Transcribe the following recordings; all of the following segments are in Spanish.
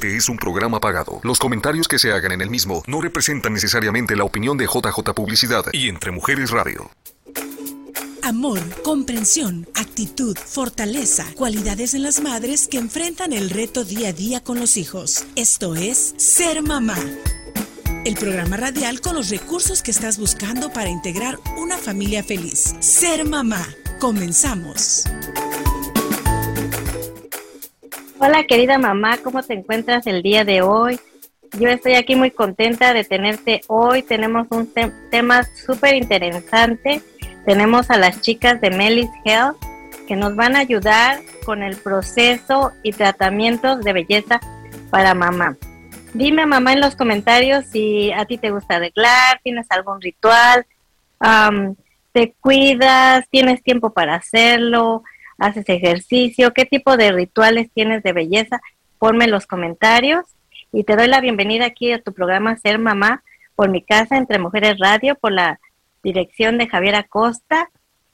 Este es un programa pagado. Los comentarios que se hagan en el mismo no representan necesariamente la opinión de JJ Publicidad y Entre Mujeres Radio. Amor, comprensión, actitud, fortaleza, cualidades en las madres que enfrentan el reto día a día con los hijos. Esto es Ser Mamá. El programa radial con los recursos que estás buscando para integrar una familia feliz. Ser Mamá. Comenzamos. Hola querida mamá, ¿cómo te encuentras el día de hoy? Yo estoy aquí muy contenta de tenerte hoy. Tenemos un tema súper interesante. Tenemos a las chicas de Melis Health que nos van a ayudar con el proceso y tratamientos de belleza para mamá. Dime mamá en los comentarios si a ti te gusta arreglar, tienes algún ritual, te cuidas, tienes tiempo para hacerlo, haces ejercicio, qué tipo de rituales tienes de belleza, ponme en los comentarios y te doy la bienvenida aquí a tu programa Ser Mamá por mi casa entre Mujeres Radio, por la dirección de Javier Acosta.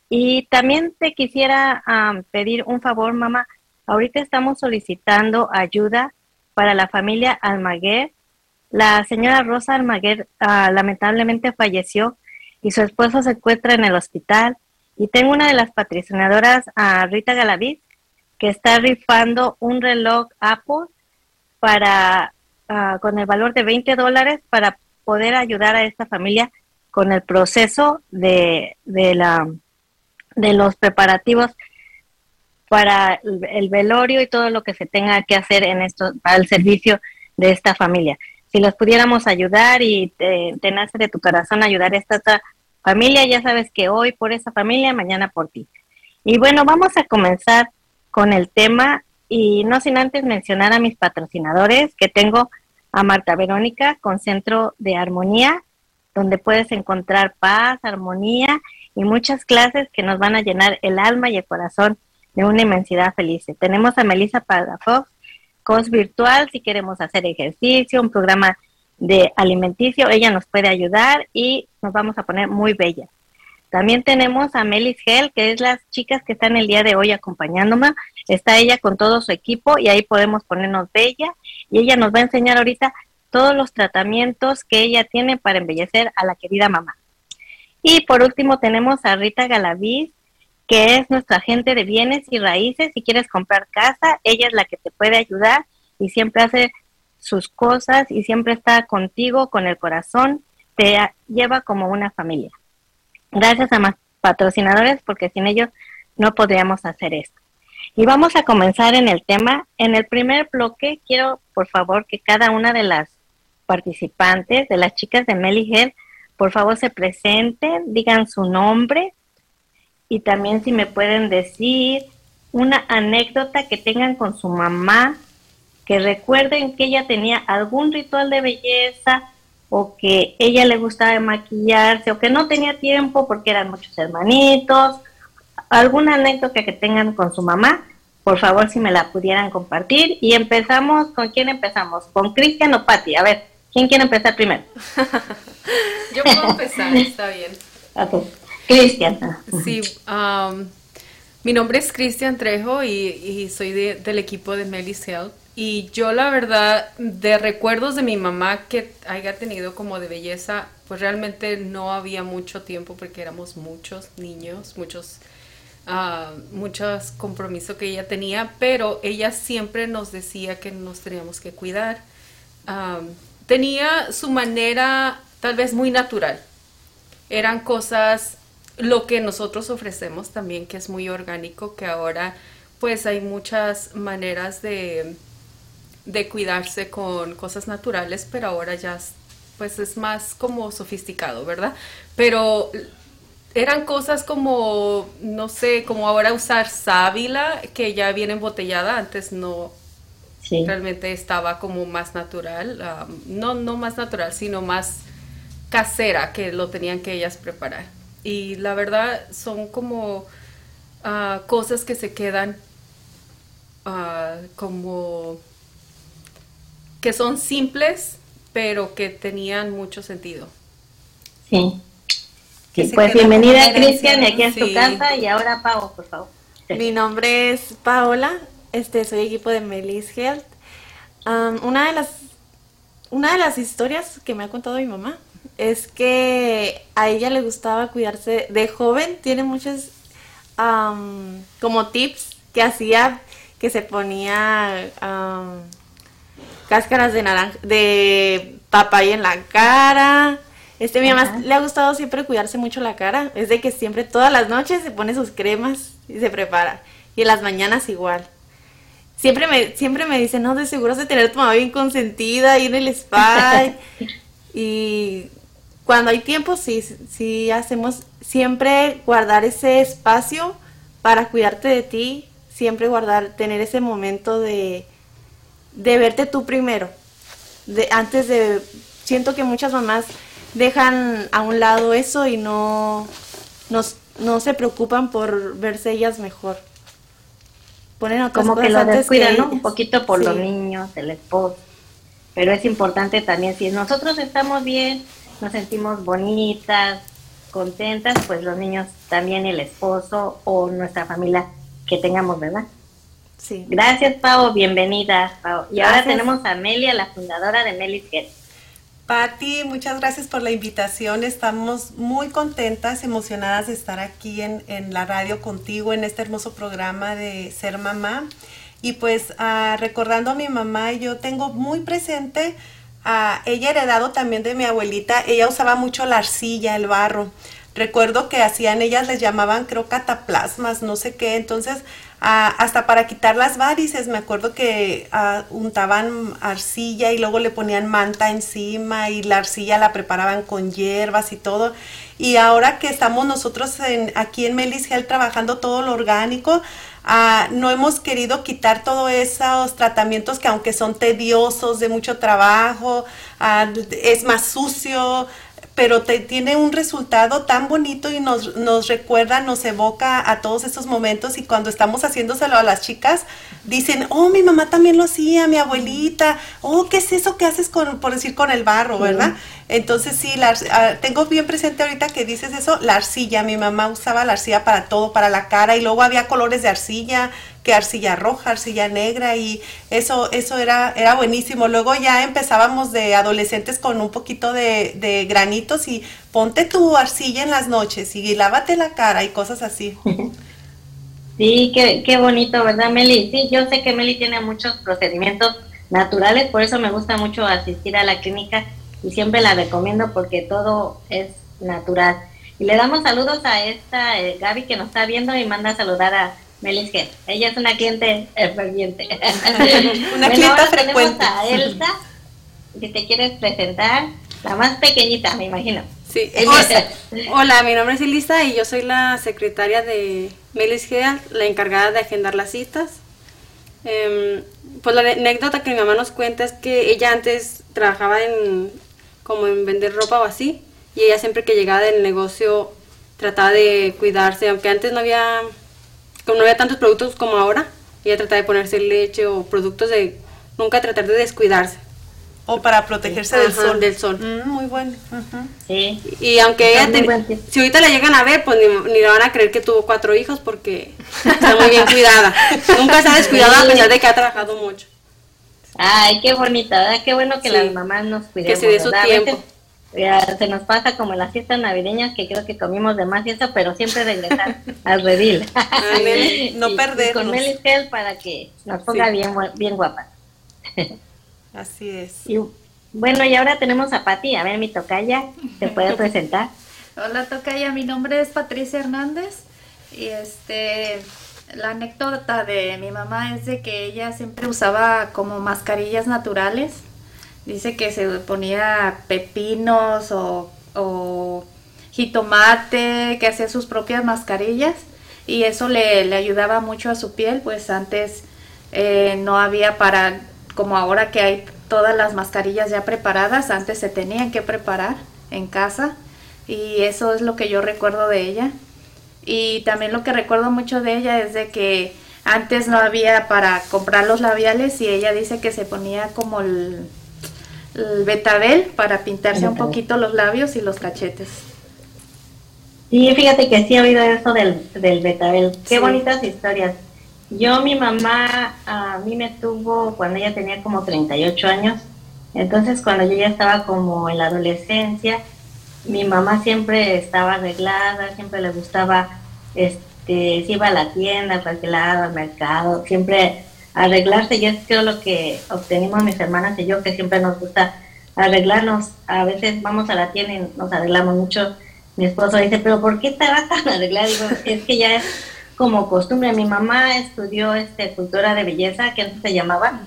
Y también te quisiera pedir un favor, mamá. Ahorita estamos solicitando ayuda para la familia Almaguer. La señora Rosa Almaguer ah, lamentablemente falleció y su esposo se encuentra en el hospital. Y tengo una de las patrocinadoras, Rita Galaviz, que está rifando un reloj Apple para ah, con el valor de 20 dólares para poder ayudar a esta familia con el proceso de, de, la, de los preparativos para el, velorio y todo lo que se tenga que hacer en esto para el servicio de esta familia. Si los pudiéramos ayudar y te, te nace de tu corazón ayudar a esta familia, ya sabes que hoy por esa familia, mañana por ti. Y bueno, vamos a comenzar con el tema y no sin antes mencionar a mis patrocinadores, que tengo a Marta Verónica con Centro de Armonía, donde puedes encontrar paz, armonía y muchas clases que nos van a llenar el alma y el corazón de una inmensidad feliz. Tenemos a Melissa Palafox, COS Virtual, si queremos hacer ejercicio, un programa de alimenticio, ella nos puede ayudar y nos vamos a poner muy bella. También tenemos a Melis Gel, que es las chicas que están el día de hoy acompañándome. Está ella con todo su equipo y ahí podemos ponernos bella. Y ella nos va a enseñar ahorita todos los tratamientos que ella tiene para embellecer a la querida mamá. Y por último tenemos a Rita Galaviz, que es nuestra agente de bienes y raíces. Si quieres comprar casa, ella es la que te puede ayudar y siempre hace sus cosas y siempre está contigo con el corazón, te lleva como una familia. Gracias a más patrocinadores porque sin ellos no podríamos hacer esto. Y vamos a comenzar en el tema. En el primer bloque quiero, por favor, que cada una de las participantes, de las chicas de Melly por favor se presenten, digan su nombre y también si me pueden decir una anécdota que tengan con su mamá que recuerden que ella tenía algún ritual de belleza o que ella le gustaba maquillarse o que no tenía tiempo porque eran muchos hermanitos, alguna anécdota que tengan con su mamá, por favor si me la pudieran compartir y empezamos, ¿con quién empezamos? ¿Con Cristian o Patti? A ver, ¿quién quiere empezar primero? Yo puedo empezar, está bien. Cristian. Sí, um, mi nombre es Cristian Trejo y, soy del equipo de Melis Health. Y yo la verdad, de recuerdos de mi mamá que haya tenido como de belleza, pues realmente no había mucho tiempo porque éramos muchos niños, muchos, uh, muchos compromisos que ella tenía, pero ella siempre nos decía que nos teníamos que cuidar. tenía su manera tal vez muy natural. Eran cosas, lo que nosotros ofrecemos también, que es muy orgánico, que ahora pues hay muchas maneras de de cuidarse con cosas naturales, pero ahora ya pues es más como sofisticado, ¿verdad? Pero eran cosas como, no sé, como ahora usar sábila, que ya viene embotellada, antes no, realmente estaba como más natural, no, no más natural, sino más casera, que lo tenían que ellas preparar. Y la verdad son como ah, cosas que se quedan ah, como que son simples, pero que tenían mucho sentido. Sí. pues bienvenida Cristian, y aquí en tu casa y ahora Pau, por favor. Mi nombre es Paola, este soy equipo de Melis Health una de las una de las historias que me ha contado mi mamá es que a ella le gustaba cuidarse de joven, tiene muchos como tips que hacía que se ponía cáscaras de naranja, de papaya en la cara. Este, mi mamá le ha gustado siempre cuidarse mucho la cara. Es de que siempre, todas las noches se pone sus cremas y se prepara. Y en las mañanas igual. Siempre me, siempre me dice, no, de seguro de tener tu mamá bien consentida, ir en el spa. y cuando hay tiempo, sí, sí hacemos siempre guardar ese espacio para cuidarte de ti, siempre guardar, tener ese momento de, de verte tú primero. De, antes de, siento que muchas mamás dejan a un lado eso y no, no, se preocupan por verse ellas mejor. Ponen otras Como que lo descuidan, ¿no? Un poquito por los niños, el esposo. Pero es importante también, si nosotros estamos bien, nos sentimos bonitas, contentas, pues los niños también, el esposo o nuestra familia que tengamos, ¿verdad? Sí. Gracias, Pau, bienvenida, Pau. Y ahora tenemos a Amelia, la fundadora de Melis Get. Patti, muchas gracias por la invitación. Estamos muy contentas, emocionadas de estar aquí en, en la radio contigo en este hermoso programa de Ser Mamá. Y pues ah, recordando a mi mamá, yo tengo muy presente a ella heredado también de mi abuelita. Ella usaba mucho la arcilla, el barro. Recuerdo que hacían, ellas les llamaban creo cataplasmas, no sé qué. Entonces hasta para quitar las varices. Me acuerdo que untaban arcilla y luego le ponían manta encima y la arcilla la preparaban con hierbas y todo. Y ahora que estamos nosotros en, aquí en Melis trabajando todo lo orgánico, no hemos querido quitar todos esos tratamientos que aunque son tediosos, de mucho trabajo, es más sucio, pero te, tiene un resultado tan bonito y nos, nos recuerda, nos evoca a todos esos momentos y cuando estamos haciéndoselo a las chicas, dicen, oh, mi mamá también lo hacía, mi abuelita, oh, ¿qué es eso que haces con, por decir, con el barro, verdad? Entonces sí, la, ah, tengo bien presente ahorita que dices eso, la arcilla, mi mamá usaba la arcilla para todo, para la cara y luego había colores de arcilla, que arcilla roja, arcilla negra y eso, eso era, era buenísimo. Luego ya empezábamos de adolescentes con un poquito de, granitos y ponte tu arcilla en las noches y lávate la cara y cosas así. Sí, qué, qué bonito, ¿verdad, Meli? Sí, yo sé que Meli tiene muchos procedimientos naturales, por eso me gusta mucho asistir a la clínica y siempre la recomiendo porque todo es natural. Y le damos saludos a esta eh, Gaby que nos está viendo y manda a saludar a Melis Ella es una cliente ferviente. una cliente frecuente. a Elsa, que te quieres presentar, la más pequeñita, me imagino. Sí, hola, mi nombre es Elisa y yo soy la secretaria de Melis la encargada de agendar las citas. Em, pues la anécdota que mi mamá nos cuenta es que ella antes trabajaba en como en vender ropa o así y ella siempre que llegaba del negocio trataba de cuidarse, aunque antes no había como no había tantos productos como ahora, ella trataba de ponerse leche o productos de nunca tratar de descuidarse. O para protegerse del sol. Del sol. Mm, muy bueno. Sí. Y aunque ella, si ahorita la llegan a ver, pues ni, ni, la van a creer que tuvo cuatro hijos porque está muy bien cuidada. Nunca se ha descuidado a pesar de que ha trabajado mucho. Ay, qué bonita, Qué bueno que las mamás nos cuidemos. Que se dé su tiempo se nos pasa como las fiestas navideñas que creo que comimos de más y eso, pero siempre regresar al redil. no perder. Con Melis para que nos ponga bien, bien guapa. Así es. Y, bueno, y ahora tenemos a Pati. A ver, mi tocaya, ¿te puede presentar? Hola, tocaya. Mi nombre es Patricia Hernández. Y este, la anécdota de mi mamá es de que ella siempre usaba como mascarillas naturales Dice que se ponía pepinos o, jitomate, que hacía sus propias mascarillas y eso le, ayudaba mucho a su piel, pues antes eh, no había para, como ahora que hay todas las mascarillas ya preparadas, antes se tenían que preparar en casa y eso es lo que yo recuerdo de ella. Y también lo que recuerdo mucho de ella es de que antes no había para comprar los labiales y ella dice que se ponía como el el betabel para pintarse un poquito los labios y los cachetes. Sí, fíjate que sí he oído eso del, del betabel. Qué bonitas historias. Yo, mi mamá, a mí me tuvo cuando ella tenía como 38 años. Entonces, cuando yo ya estaba como en la adolescencia, mi mamá siempre estaba arreglada, siempre le gustaba, este, si iba a la tienda, a cualquier lado, al mercado, siempre arreglarse. Y es creo lo que obtenimos mis hermanas y yo, que siempre nos gusta arreglarnos. A veces vamos a la tienda y nos arreglamos mucho. Mi esposo dice, pero ¿por qué te vas a arreglar? Digo, es que ya es como costumbre. Mi mamá estudió este cultura de belleza, que antes se llamaba,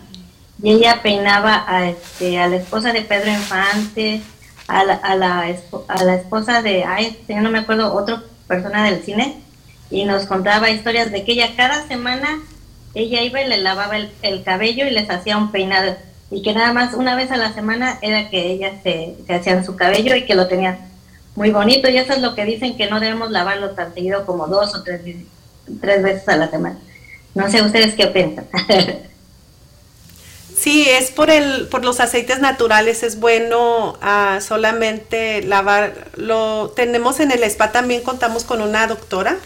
y ella peinaba a, este, a la esposa de Pedro Infante, a la, a la, a la esposa de, ay, no me acuerdo, otra persona del cine, y nos contaba historias de que ella cada semana, ella iba y le lavaba el, el cabello y les hacía un peinado, y que nada más una vez a la semana era que ellas se, se hacían su cabello y que lo tenían muy bonito, y eso es lo que dicen que no debemos lavarlo tan seguido como dos o tres tres veces a la semana. No sé ustedes qué piensan. Sí, es por el, por los aceites naturales, es bueno ah, solamente lavar. Lo tenemos en el spa también contamos con una doctora,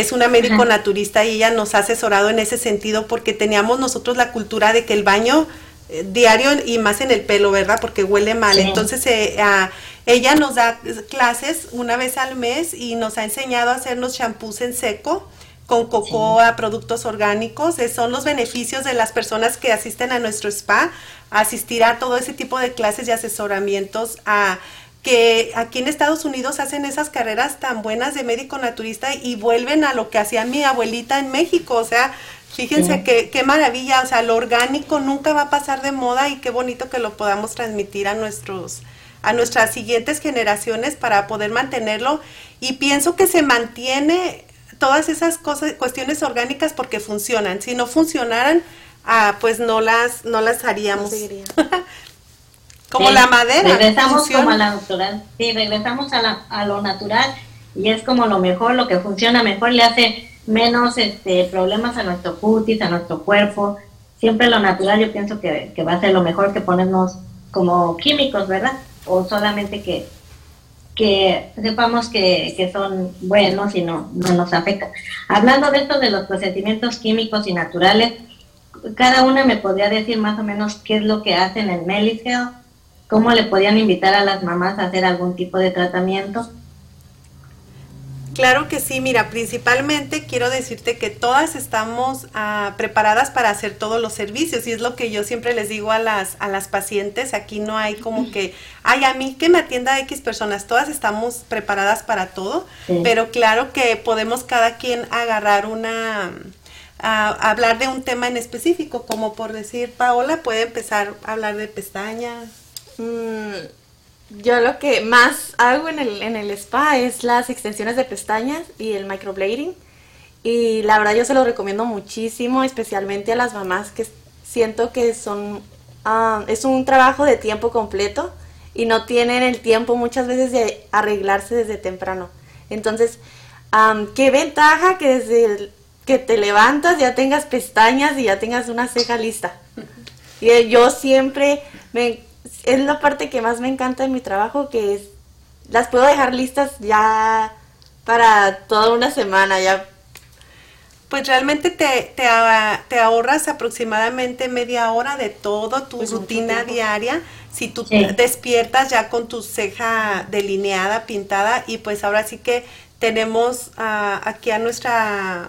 es una médico naturista y ella nos ha asesorado en ese sentido porque teníamos nosotros la cultura de que el baño eh, diario y más en el pelo, ¿verdad? Porque huele mal. Entonces eh, ella nos da clases una vez al mes y nos ha enseñado a hacernos champús en seco con cocoa, productos orgánicos. Eh, son los beneficios de las personas que asisten a nuestro spa, asistir a todo ese tipo de clases y asesoramientos a que aquí en Estados Unidos hacen esas carreras tan buenas de médico naturista y vuelven a lo que hacía mi abuelita en México, o sea, fíjense que, qué maravilla, o sea, lo orgánico nunca va a pasar de moda y qué bonito que lo podamos transmitir a nuestros a nuestras siguientes generaciones para poder mantenerlo. Y pienso que se mantiene todas esas cosas, cuestiones orgánicas porque funcionan. Si no funcionaran, ah, pues no las, no las haríamos. como la madera. Regresamos como a la natural. Sí, regresamos a, la, a lo natural y es como lo mejor, lo que funciona mejor, le hace menos este, problemas a nuestro cutis, a nuestro cuerpo. Siempre lo natural yo pienso que, que va a ser lo mejor que ponernos como químicos, ¿verdad? O solamente que que sepamos que, que, son buenos y no, no nos afectan. Hablando de esto de los procedimientos químicos y naturales, cada una me podría decir más o menos qué es lo que hacen en Meliseo, cómo le podían invitar a las mamás a hacer algún tipo de tratamiento. Claro que sí, mira, principalmente quiero decirte que todas estamos ah, preparadas para hacer todos los servicios y es lo que yo siempre les digo a las, a las pacientes, aquí no hay como que, ay, a mí que me atienda X personas, todas estamos preparadas para todo, pero claro que podemos cada quien agarrar una, hablar de un tema en específico, como por decir, Paola puede empezar a hablar de pestañas. Mm, yo lo que más hago en el, en el spa es las extensiones de pestañas y el microblading. Y la verdad yo se lo recomiendo muchísimo, especialmente a las mamás que siento que son ah, es un trabajo de tiempo completo y no tienen el tiempo muchas veces de arreglarse desde temprano. Entonces, qué ventaja que desde que te levantas ya tengas pestañas y ya tengas una ceja lista. Y eh, yo siempre me es la parte que más me encanta de mi trabajo, que es, las puedo dejar listas ya para toda una semana, ya. Pues realmente te, te, ahorras aproximadamente media hora de todo tu pues rutina diaria. Si tú despiertas ya con tu ceja delineada, pintada, y pues ahora sí que tenemos aquí a nuestra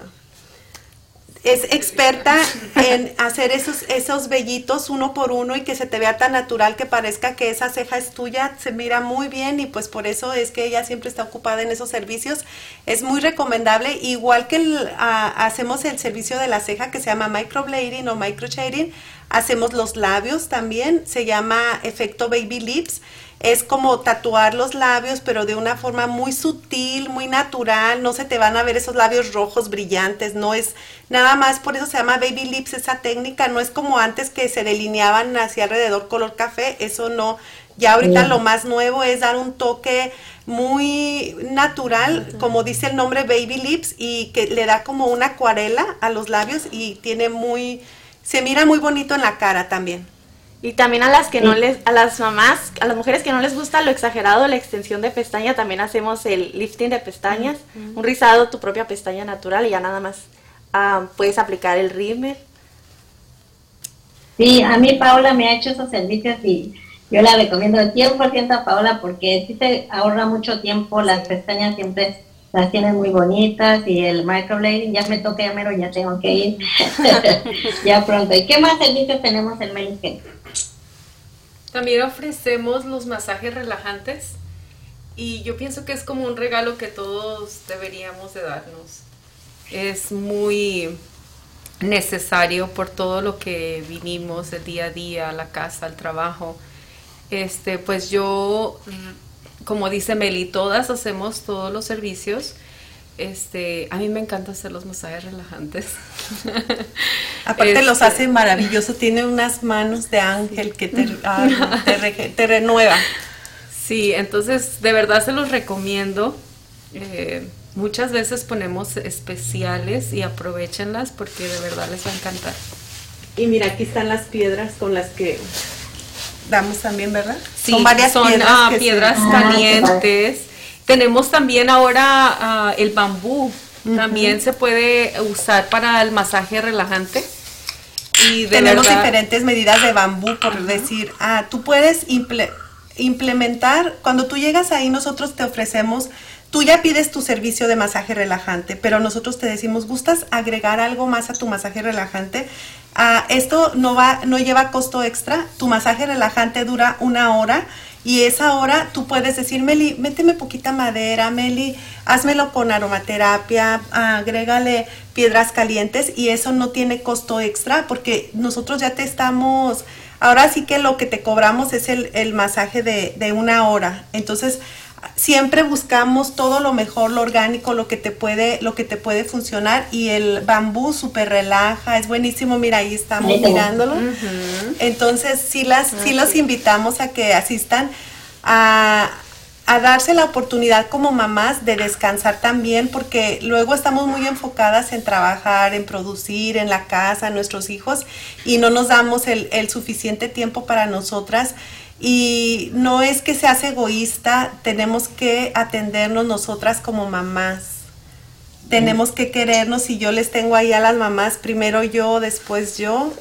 es experta en hacer esos, esos vellitos uno por uno y que se te vea tan natural que parezca que esa ceja es tuya, se mira muy bien y pues por eso es que ella siempre está ocupada en esos servicios. Es muy recomendable, igual que hacemos el servicio de la ceja que se llama microblading o microshading, hacemos los labios también, se llama efecto baby lips. Es como tatuar los labios, pero de una forma muy sutil, muy natural, no se te van a ver esos labios rojos brillantes, no es nada más, por eso se llama baby lips esa técnica, no es como antes que se delineaban hacia alrededor color café, eso no, ya ahorita lo más nuevo es dar un toque muy natural, como dice el nombre baby lips, y que le da como una acuarela a los labios y tiene muy, se mira muy bonito en la cara también. Y también a las que no les, a las mamás, a las mujeres que no les gusta lo exagerado, la extensión de pestaña, también hacemos el lifting de pestañas, un rizado, tu propia pestaña natural y ya nada más ah, puedes aplicar el rímel. Sí, a mí Paola me ha hecho esos servicios y yo la recomiendo 100% a Paola porque sí te ahorra mucho tiempo, las pestañas siempre las tienen muy bonitas y el microblading ya me toca ya mero, ya tengo que ir ya pronto. ¿Y qué más servicios tenemos en Melisken? También ofrecemos los masajes relajantes y yo pienso que es como un regalo que todos deberíamos de darnos. Es muy necesario por todo lo que vinimos el día a día, a la casa, al trabajo. Este, pues yo, como dice Meli, todas hacemos todos los servicios. Este, a mí me encanta hacer los masajes relajantes. Aparte los Este, hace maravilloso, tiene unas manos de ángel que te, rege- te renueva. Sí, entonces de verdad se los recomiendo. Eh, muchas veces ponemos especiales y aprovechenlas porque de verdad les va a encantar. Y mira, aquí están las piedras con las que damos también, ¿verdad? Sí, son varias piedras. ah, piedras Ah, calientes. Tenemos también ahora ah, el bambú. También se puede usar para el masaje relajante. Y de Tenemos verdad- diferentes medidas de bambú, por decir, ah, tú puedes imple- implementar, cuando tú llegas ahí, nosotros te ofrecemos, tú ya pides tu servicio de masaje relajante, pero nosotros te decimos, ¿gustas agregar algo más a tu masaje relajante? Ah, esto no va, no lleva costo extra, tu masaje relajante dura una hora y esa hora tú puedes decir, Meli, méteme poquita madera, Meli, házmelo con aromaterapia, agrégale piedras calientes y eso no tiene costo extra porque nosotros ya te estamos, ahora sí que lo que te cobramos es el, el masaje de, de una hora. Entonces, siempre buscamos todo lo mejor, lo orgánico, lo que te puede, lo que te puede funcionar y el bambú súper relaja, es buenísimo, mira, ahí estamos mirándolo. Entonces, sí, las, sí los invitamos a que asistan a, a darse la oportunidad como mamás de descansar también, porque luego estamos muy enfocadas en trabajar, en producir, en la casa, en nuestros hijos, y no nos damos el, el suficiente tiempo para nosotras. Y no es que seas egoísta, tenemos que atendernos nosotras como mamás tenemos que querernos y yo les tengo ahí a las mamás, primero yo, después yo,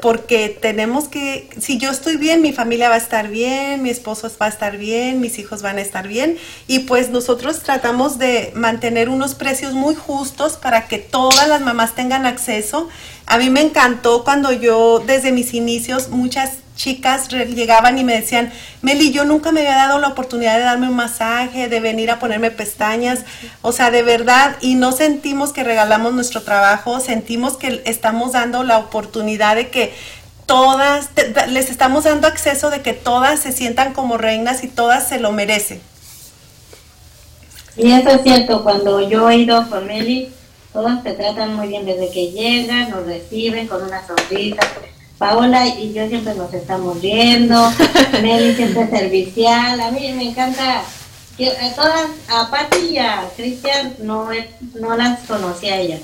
porque tenemos que, si yo estoy bien, mi familia va a estar bien, mi esposo va a estar bien, mis hijos van a estar bien y pues nosotros tratamos de mantener unos precios muy justos para que todas las mamás tengan acceso. A mí me encantó cuando yo desde mis inicios muchas chicas llegaban y me decían, Meli, yo nunca me había dado la oportunidad de darme un masaje, de venir a ponerme pestañas, o sea, de verdad, y no sentimos que regalamos nuestro trabajo, sentimos que estamos dando la oportunidad de que todas, les estamos dando acceso de que todas se sientan como reinas y todas se lo merecen. Y eso es cierto, cuando yo he ido con Meli, todos te tratan muy bien desde que llegan, nos reciben con una sonrisa. Paola y yo siempre nos estamos riendo, Meli siempre es servicial, a mí me encanta, a todas, a Patti y a Cristian no, no las conocía a ellas,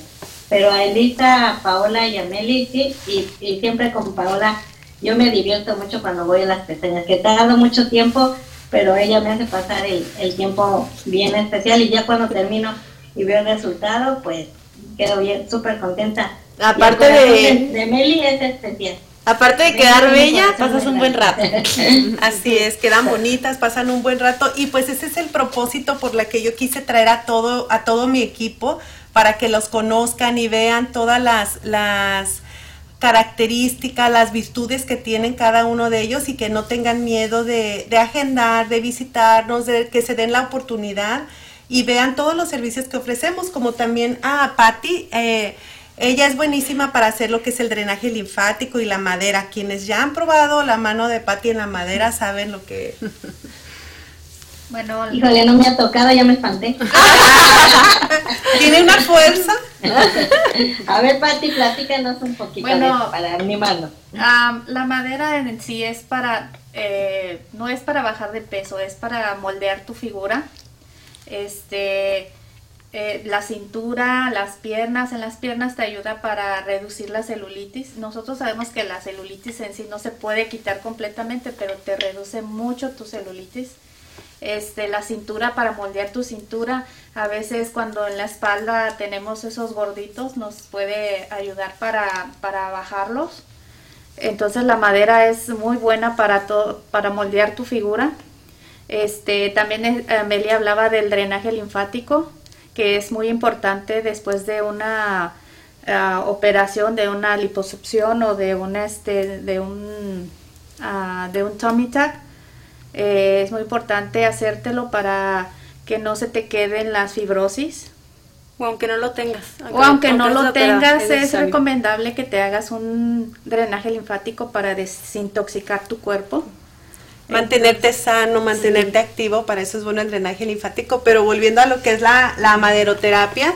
pero a Elisa, a Paola y a Meli sí, y, y siempre con Paola yo me divierto mucho cuando voy a las pestañas, que tardo mucho tiempo, pero ella me hace pasar el, el tiempo bien especial y ya cuando termino y veo el resultado, pues quedo bien, súper contenta. Aparte de- de Meli es especial. Aparte de quedar bella, pasas un buen rato. Así es, quedan bonitas, pasan un buen rato y pues ese es el propósito por la que yo quise traer a todo a todo mi equipo para que los conozcan y vean todas las las características, las virtudes que tienen cada uno de ellos y que no tengan miedo de, de agendar, de visitarnos, de que se den la oportunidad y vean todos los servicios que ofrecemos, como también a Patti, eh, ella es buenísima para hacer lo que es el drenaje linfático y la madera. Quienes ya han probado la mano de Patti en la madera saben lo que... Bueno, Híjole, no me ha tocado, ya me espanté. Tiene una fuerza. A ver, Pati, platícanos un poquito Bueno. de para animarnos. Am, la madera en sí es para, eh, no es para bajar de peso, es para moldear tu figura. Este, eh, la cintura, las piernas, en las piernas te ayuda para reducir la celulitis. Nosotros sabemos que la celulitis en sí no se puede quitar completamente, pero te reduce mucho tu celulitis. este, la cintura para moldear tu cintura. A veces cuando en la espalda tenemos esos gorditos nos puede ayudar para, para bajarlos. Entonces la madera es muy buena para, para moldear tu figura. Este, también eh, Amelia hablaba del drenaje linfático, que es muy importante después de una ah, operación, de una liposucción o de, una, este, de, un, uh, de un tummy tuck. Eh, es muy importante hacértelo para que no se te queden las fibrosis. O aunque no lo tengas. o aunque no lo tengas, es, recomendable que te hagas un drenaje linfático para desintoxicar tu cuerpo. Mantenerte sano, mantenerte activo, para eso es bueno el drenaje linfático. Pero volviendo a lo que es la, la maderoterapia,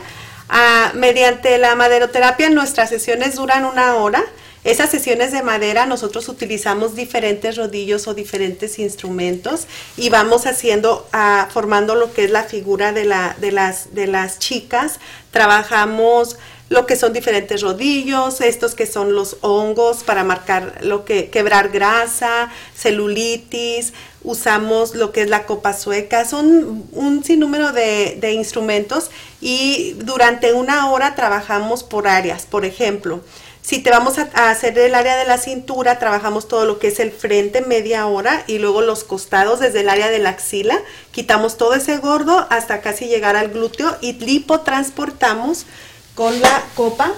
ah, mediante la maderoterapia nuestras sesiones duran una hora. Esas sesiones de madera nosotros utilizamos diferentes rodillos o diferentes instrumentos y vamos haciendo, ah, formando lo que es la figura de, la, de, las, de las chicas. Trabajamos lo que son diferentes rodillos, estos que son los hongos para marcar lo que quebrar grasa, celulitis, usamos lo que es la copa sueca, son un sinnúmero de, de instrumentos y durante una hora trabajamos por áreas, por ejemplo, si te vamos a, hacer el área de la cintura, trabajamos todo lo que es el frente media hora y luego los costados desde el área de la axila. Quitamos todo ese gordo hasta casi llegar al glúteo y lipotransportamos con la copa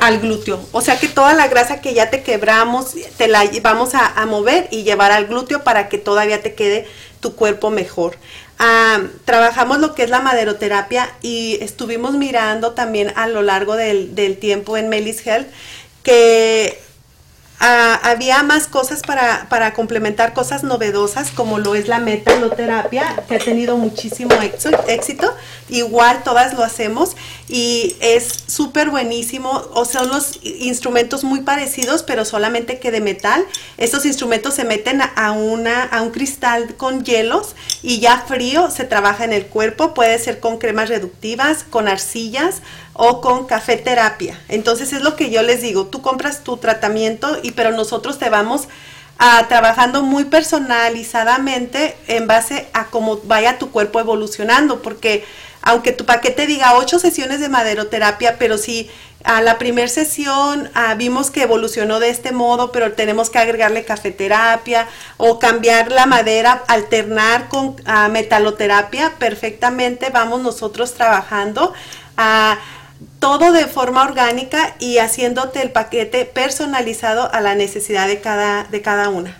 al glúteo. O sea que toda la grasa que ya te quebramos, te la vamos a, mover y llevar al glúteo para que todavía te quede tu cuerpo mejor. Ah, trabajamos lo que es la maderoterapia y estuvimos mirando también a lo largo del, del tiempo en Melis Health que Ah, había más cosas para, para, complementar cosas novedosas como lo es la metaloterapia que ha tenido muchísimo éxito. Igual todas lo hacemos y es súper buenísimo. O son los instrumentos muy parecidos pero solamente que de metal. Estos instrumentos se meten a, una, a un cristal con hielos y ya frío se trabaja en el cuerpo. Puede ser con cremas reductivas con arcillas o con café terapia. Entonces es lo que yo les digo, tú compras tu tratamiento y pero nosotros te vamos a, trabajando muy personalizadamente en base a cómo vaya tu cuerpo evolucionando, porque aunque tu paquete diga ocho sesiones de maderoterapia, pero si a la primera sesión ah, vimos que evolucionó de este modo, pero tenemos que agregarle cafeterapia o cambiar la madera, alternar con ah, metaloterapia, perfectamente vamos nosotros trabajando. a todo de forma orgánica y haciéndote el paquete personalizado a la necesidad de cada, de cada una.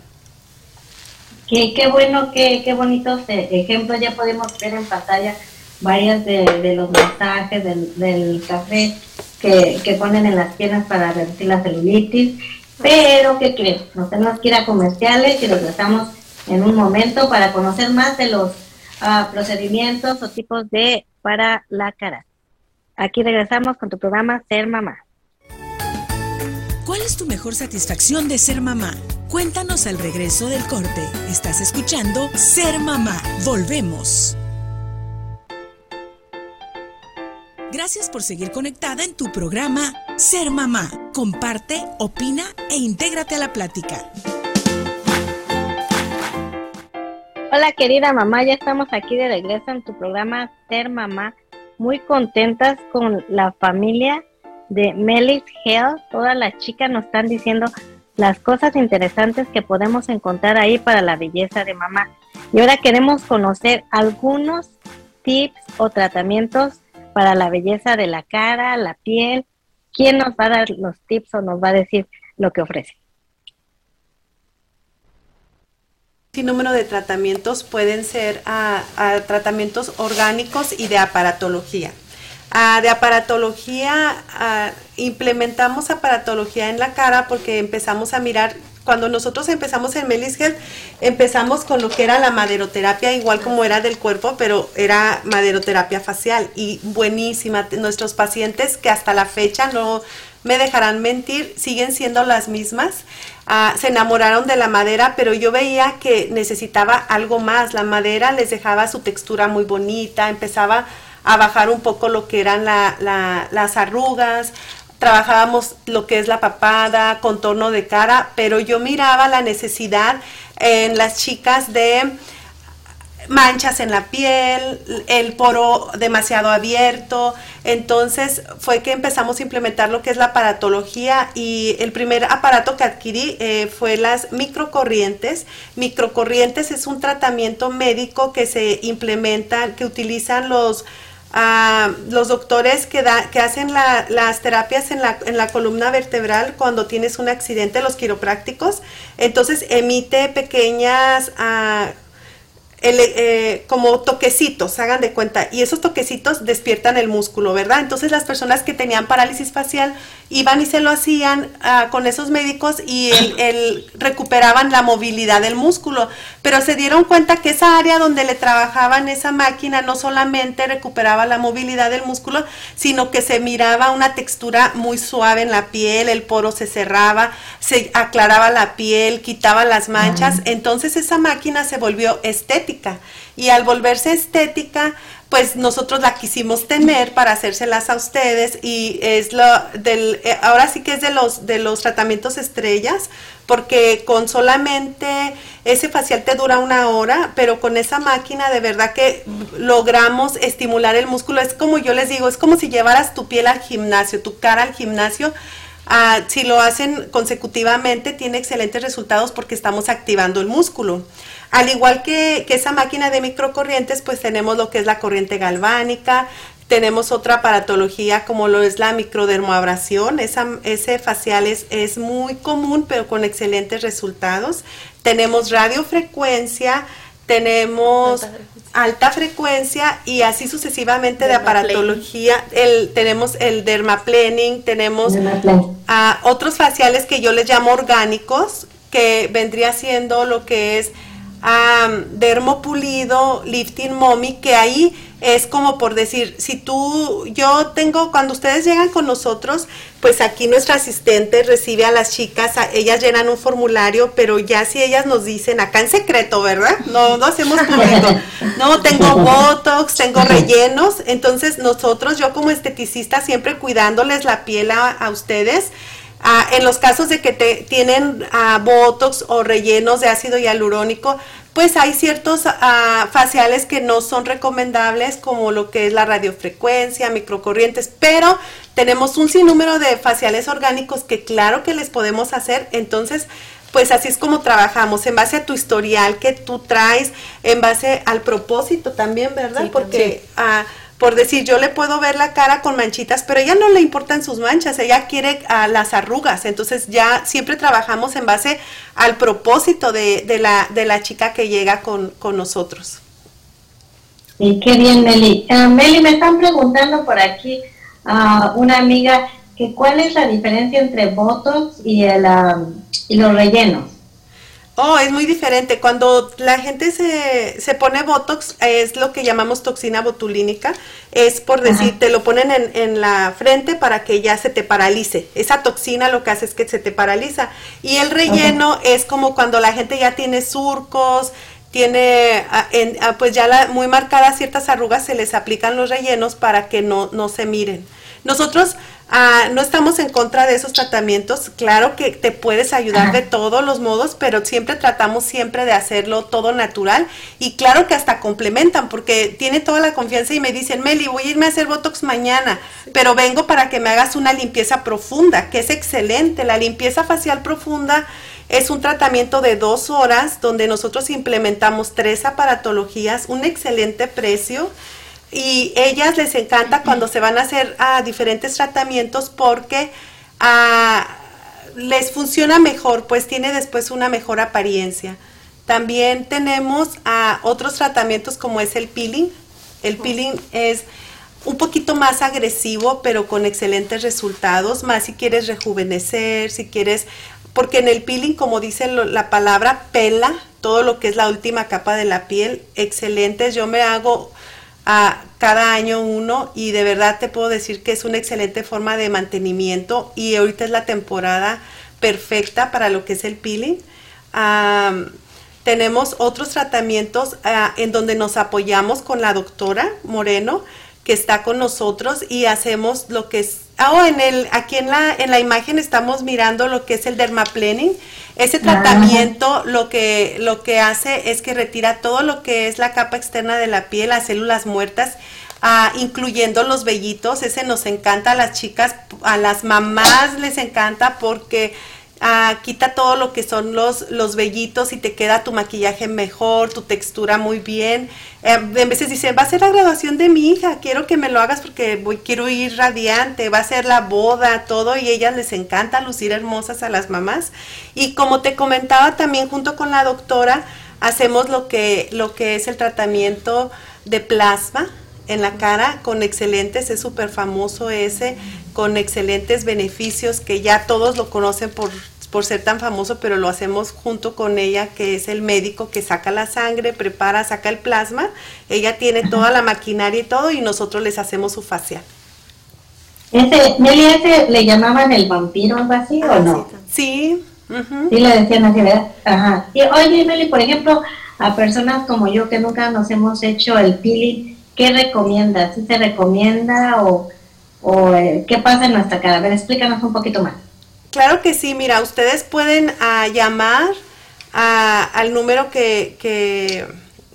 Qué, qué bueno, qué, qué bonitos ejemplos. Ya podemos ver en pantalla varias de, los masajes del, café que, que, ponen en las piernas para reducir la celulitis. Pero, ¿qué creen? Nos tenemos que ir a comerciales y regresamos en un momento para conocer más de los ah, procedimientos o tipos de para la cara. Aquí regresamos con tu programa Ser Mamá. ¿Cuál es tu mejor satisfacción de ser mamá? Cuéntanos al regreso del corte. Estás escuchando Ser Mamá. Volvemos. Gracias por seguir conectada en tu programa Ser Mamá. Comparte, opina e intégrate a la plática. Hola querida mamá, ya estamos aquí de regreso en tu programa Ser Mamá muy contentas con la familia de Melis Health. Todas las chicas nos están diciendo las cosas interesantes que podemos encontrar ahí para la belleza de mamá. Y ahora queremos conocer algunos tips o tratamientos para la belleza de la cara, la piel. ¿Quién nos va a dar los tips o nos va a decir lo que ofrece? Número de tratamientos pueden ser a, tratamientos orgánicos y de aparatología. de aparatología, implementamos aparatología en la cara porque empezamos a mirar, cuando nosotros empezamos en Melis empezamos con lo que era la maderoterapia, igual como era del cuerpo, pero era maderoterapia facial y buenísima. Nuestros pacientes que hasta la fecha no me dejarán mentir, siguen siendo las mismas. Ah, se enamoraron de la madera, pero yo veía que necesitaba algo más. La madera les dejaba su textura muy bonita, empezaba a bajar un poco lo que eran las arrugas, trabajábamos lo que es la papada, contorno de cara, pero yo miraba la necesidad en las chicas de manchas en la piel, el poro demasiado abierto. Entonces fue que empezamos a implementar lo que es la aparatología y el primer aparato que adquirí eh, fue las microcorrientes. Microcorrientes es un tratamiento médico que se implementa, que utilizan los los doctores que, da, que hacen las terapias en la, en la, columna vertebral cuando tienes un accidente, los quiroprácticos. Entonces emite pequeñas uh, eh, como toquecitos, hagan de cuenta, y esos toquecitos despiertan el músculo, ¿verdad? Entonces las personas que tenían parálisis facial iban y se lo hacían ah, con esos médicos y el, recuperaban la movilidad del músculo, pero se dieron cuenta que esa área donde le trabajaban esa máquina no solamente recuperaba la movilidad del músculo, sino que se miraba una textura muy suave en la piel, el poro se cerraba, se aclaraba la piel, quitaba las manchas, entonces esa máquina se volvió estética y al volverse estética, pues nosotros la quisimos tener para hacérselas a ustedes y es lo del eh, ahora sí que es de los de los tratamientos estrellas porque con solamente ese facial te dura una hora, pero con esa máquina de verdad que logramos estimular el músculo. Es como yo les digo, es como si llevaras tu piel al gimnasio, tu cara al gimnasio. Ah, si lo hacen consecutivamente, tiene excelentes resultados porque estamos activando el músculo. Al igual que, esa máquina de microcorrientes, pues tenemos lo que es la corriente galvánica, tenemos otra aparatología como lo es la microdermoabrasión, esa, ese facial es, es, muy común pero con excelentes resultados. Tenemos radiofrecuencia, tenemos alta frecuencia, y así sucesivamente de aparatología. El, tenemos el dermaplaning, tenemos ah, otros faciales que yo les llamo orgánicos, que vendría siendo lo que es dermopulido, lifting mommy, que ahí es como por decir, si tú, yo tengo, cuando ustedes llegan con nosotros, pues aquí nuestra asistente recibe a las chicas, ellas llenan un formulario, pero ya si ellas nos dicen, acá en secreto, ¿verdad? No, no hacemos público. No, tengo botox, tengo rellenos, entonces nosotros, yo como esteticista, siempre cuidándoles la piel a, ustedes, Ah, en los casos de que te, tienen ah, botox o rellenos de ácido hialurónico, pues hay ciertos uh, faciales que no son recomendables, como lo que es la radiofrecuencia, microcorrientes, pero tenemos un sinnúmero de faciales orgánicos que claro que les podemos hacer, entonces pues así es como trabajamos, en base a tu historial que tú traes, en base al propósito también, ¿verdad? Porque por decir, yo le puedo ver la cara con manchitas, pero a ella no le importan sus manchas, ella quiere a las arrugas, entonces ya siempre trabajamos en base al propósito de, la, de la chica que llega con, nosotros. Sí, qué bien, Meli. Uh, Meli, me están preguntando por aquí uh, una amiga que cuál es la diferencia entre Botox y, el, y los rellenos. Oh, es muy diferente. Cuando la gente se, se pone Botox, es lo que llamamos toxina botulínica. Es por decir, te lo ponen en, en, la frente para que ya se te paralice. Esa toxina lo que hace es que se te paraliza. Y el relleno es como cuando la gente ya tiene surcos, tiene ah, en, ah, pues ya la, muy marcadas ciertas arrugas, se les aplican los rellenos para que no, no se miren. Nosotros Ah, no estamos en contra de esos tratamientos. Claro que te puedes ayudar de todos los modos, pero siempre tratamos siempre de hacerlo todo natural. Y claro que hasta complementan, porque tiene toda la confianza y me dicen, Meli, voy a irme a hacer Botox mañana, pero vengo para que me hagas una limpieza profunda, que es excelente. La limpieza facial profunda es un tratamiento de dos horas donde nosotros implementamos tres aparatologías, un excelente precio y ellas les encanta cuando se van a hacer a diferentes tratamientos porque ah, les funciona mejor, pues tiene después una mejor apariencia. También tenemos a otros tratamientos como es el peeling. El peeling es un poquito más agresivo, pero con excelentes resultados, más si quieres rejuvenecer, si quieres, porque en el peeling, como dice la palabra, pela todo lo que es la última capa de la piel, excelentes. Yo me hago a cada año uno y de verdad te puedo decir que es una excelente forma de mantenimiento y ahorita es la temporada perfecta para lo que es el peeling. tenemos otros tratamientos ah, en donde nos apoyamos con la doctora Moreno que está con nosotros y hacemos lo que es Oh, en el, aquí en la, en la imagen estamos mirando lo que es el dermaplaning. Ese tratamiento lo que, lo que hace es que retira todo lo que es la capa externa de la piel, las células muertas, ah, incluyendo los vellitos. Ese nos encanta a las chicas, a las mamás les encanta porque Ah, quita todo lo que son los, los vellitos y te queda tu maquillaje mejor, tu textura muy bien. Eh, en veces dicen, va a ser la graduación de mi hija, quiero que me lo hagas porque voy, quiero ir radiante, va a ser la boda, todo, y ellas les encanta lucir hermosas a las mamás. Y como te comentaba también junto con la doctora, hacemos lo que, lo que es el tratamiento de plasma en la cara con excelentes, es súper famoso ese, con excelentes beneficios que ya todos lo conocen por por ser tan famoso, pero lo hacemos junto con ella, que es el médico que saca la sangre, prepara, saca el plasma. Ella tiene toda la maquinaria y todo, y nosotros les hacemos su facial. Ese, Meli, ese le llamaban el vampiro algo así o no? Sí. Sí, le decían así, ¿verdad? Ajá. Y, oye, Meli, por ejemplo, a personas como yo que nunca nos hemos hecho el peeling, ¿qué recomiendas? ¿Sí se recomienda o, o eh, qué pasa en nuestra cara? A ver, explícanos un poquito más. Claro que sí, mira, ustedes pueden ah, llamar al número que, que,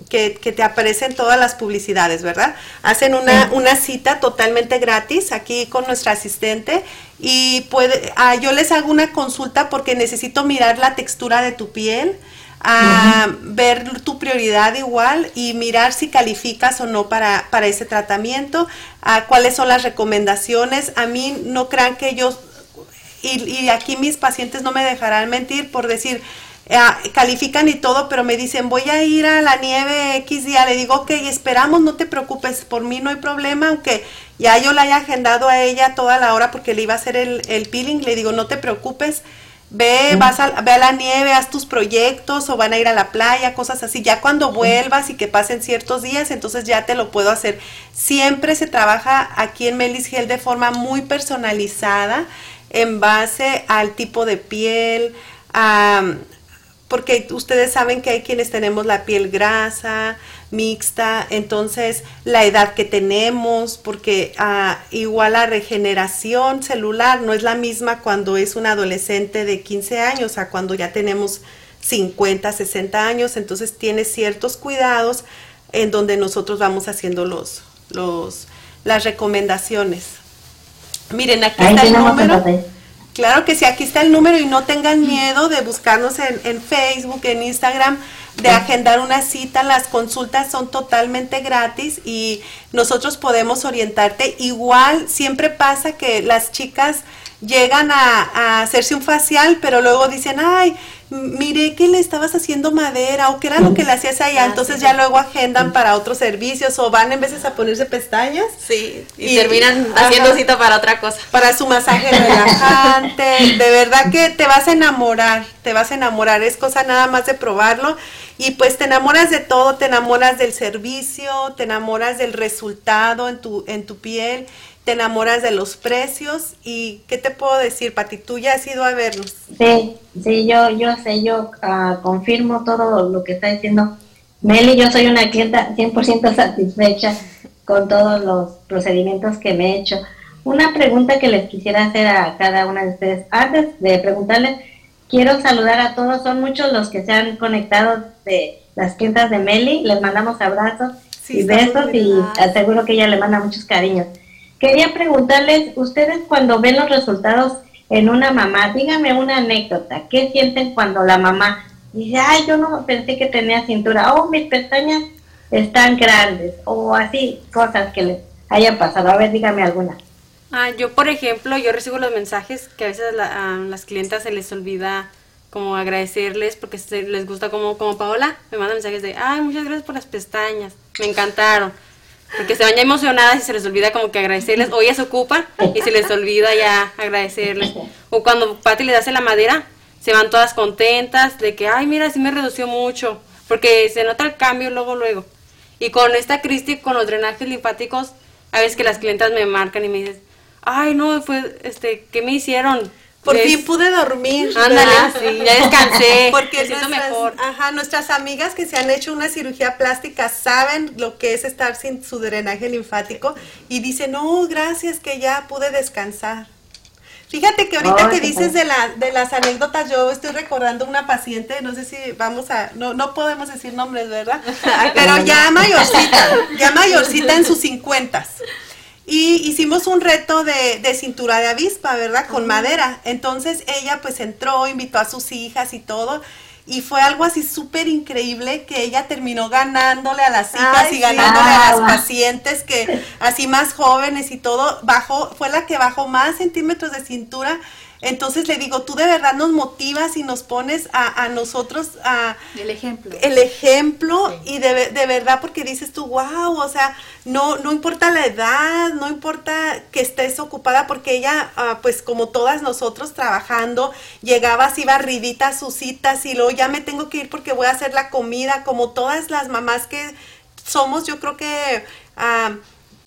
que, te aparecen todas las publicidades, ¿verdad? Hacen una, una cita totalmente gratis aquí con nuestra asistente y puede, ah, yo les hago una consulta porque necesito mirar la textura de tu piel. a ah, ver tu prioridad igual y mirar si calificas o no para, para ese tratamiento, a cuáles son las recomendaciones. A mí no crean que yo y, aquí mis pacientes no me dejarán mentir por decir, ah, califican y todo, pero me dicen, voy a ir a la nieve X día. Le digo, ok, esperamos, no te preocupes, por mí no hay problema, aunque ya yo la haya agendado a ella toda la hora porque le iba a hacer el, el peeling. Le digo, no te preocupes, ve, vas a, ve a la nieve, haz tus proyectos o van a ir a la playa, cosas así. Ya cuando vuelvas y que pasen ciertos días, entonces ya te lo puedo hacer. Siempre se trabaja aquí en Melis Gel de forma muy personalizada en base al tipo de piel, porque ustedes saben que hay quienes tenemos la piel grasa, mixta, entonces la edad que tenemos, porque ah, igual la regeneración celular no es la misma cuando es un adolescente de 15 años a cuando ya tenemos 50, 60 años, entonces tiene ciertos cuidados en donde nosotros vamos haciendo los, los, las recomendaciones. Miren, aquí está el número. Claro que sí, aquí está el número y no tengan miedo de buscarnos en, en Facebook, en Instagram, de agendar una cita. Las consultas son totalmente gratis y nosotros podemos orientarte. Igual siempre pasa que las chicas llegan a, hacerse un facial, pero luego dicen, ay, miré que le estabas haciendo madera o que era lo que le hacías allá, ah, entonces ya luego agendan para otros servicios o van en veces a ponerse pestañas. Sí, y, terminan haciendo cita para otra cosa. Para su masaje relajante, de verdad que te vas a enamorar, te vas a enamorar, es cosa nada más de probarlo. Y pues te enamoras de todo, te enamoras del servicio, te enamoras del resultado en tu, en tu piel te enamoras de los precios y ¿qué te puedo decir, Pati? Tú ya has ido a verlos. Sí, sí, yo, yo sé, yo ah, confirmo todo lo que está diciendo Meli, yo soy una clienta 100% satisfecha con todos los procedimientos que me he hecho. Una pregunta que les quisiera hacer a cada una de ustedes, antes de preguntarles, quiero saludar a todos, son muchos los que se han conectado de las clientas de Meli, les mandamos abrazos y besos y aseguro que ella le manda muchos cariños. Quería preguntarles, ustedes cuando ven los resultados en una mamá, díganme una anécdota, ¿qué sienten cuando la mamá dice, ay, yo no pensé que tenía cintura, oh, mis pestañas están grandes, o así, cosas que les hayan pasado? A ver, dígame alguna. Ah, yo, por ejemplo, yo recibo los mensajes que a veces a las clientas se les olvida como agradecerles porque les gusta como, como Paola, me manda mensajes de, ay, muchas gracias por las pestañas, me encantaron porque se van ya emocionadas y se les olvida como que agradecerles, o ellas se ocupan y se les olvida ya agradecerles. O cuando Patti les hace la madera, se van todas contentas de que, ay, mira, sí me redució mucho, porque se nota el cambio luego, luego. Y con esta Cristi, con los drenajes linfáticos, a veces que las clientas me marcan y me dicen, ay, no, fue, este, ¿qué me hicieron? Por fin pude dormir. Ándale, sí, ya descansé. Porque nuestras, mejor. Ajá, nuestras amigas que se han hecho una cirugía plástica saben lo que es estar sin su drenaje linfático y dicen, no, gracias que ya pude descansar. Fíjate que ahorita que dices de, la, de las anécdotas, yo estoy recordando una paciente, no sé si vamos a, no, no podemos decir nombres, ¿verdad? Pero ya mayorcita, ya mayorcita en sus cincuentas. Y hicimos un reto de, de cintura de avispa, ¿verdad? Con madera. Entonces ella pues entró, invitó a sus hijas y todo. Y fue algo así súper increíble que ella terminó ganándole a las hijas Ay, y ganándole Ah, a las va. pacientes que así más jóvenes y todo, bajó, fue la que bajó más centímetros de cintura. Entonces le digo, tú de verdad nos motivas y nos pones a, a nosotros a, El ejemplo. el ejemplo y de, de verdad porque dices tú, wow, o sea, no, no importa la edad, no importa que estés ocupada porque ella, ah, pues como todas nosotros trabajando, llegaba así barridita a sus citas y luego ya me tengo que ir porque voy a hacer la comida, como todas las mamás que somos, yo creo que... ah,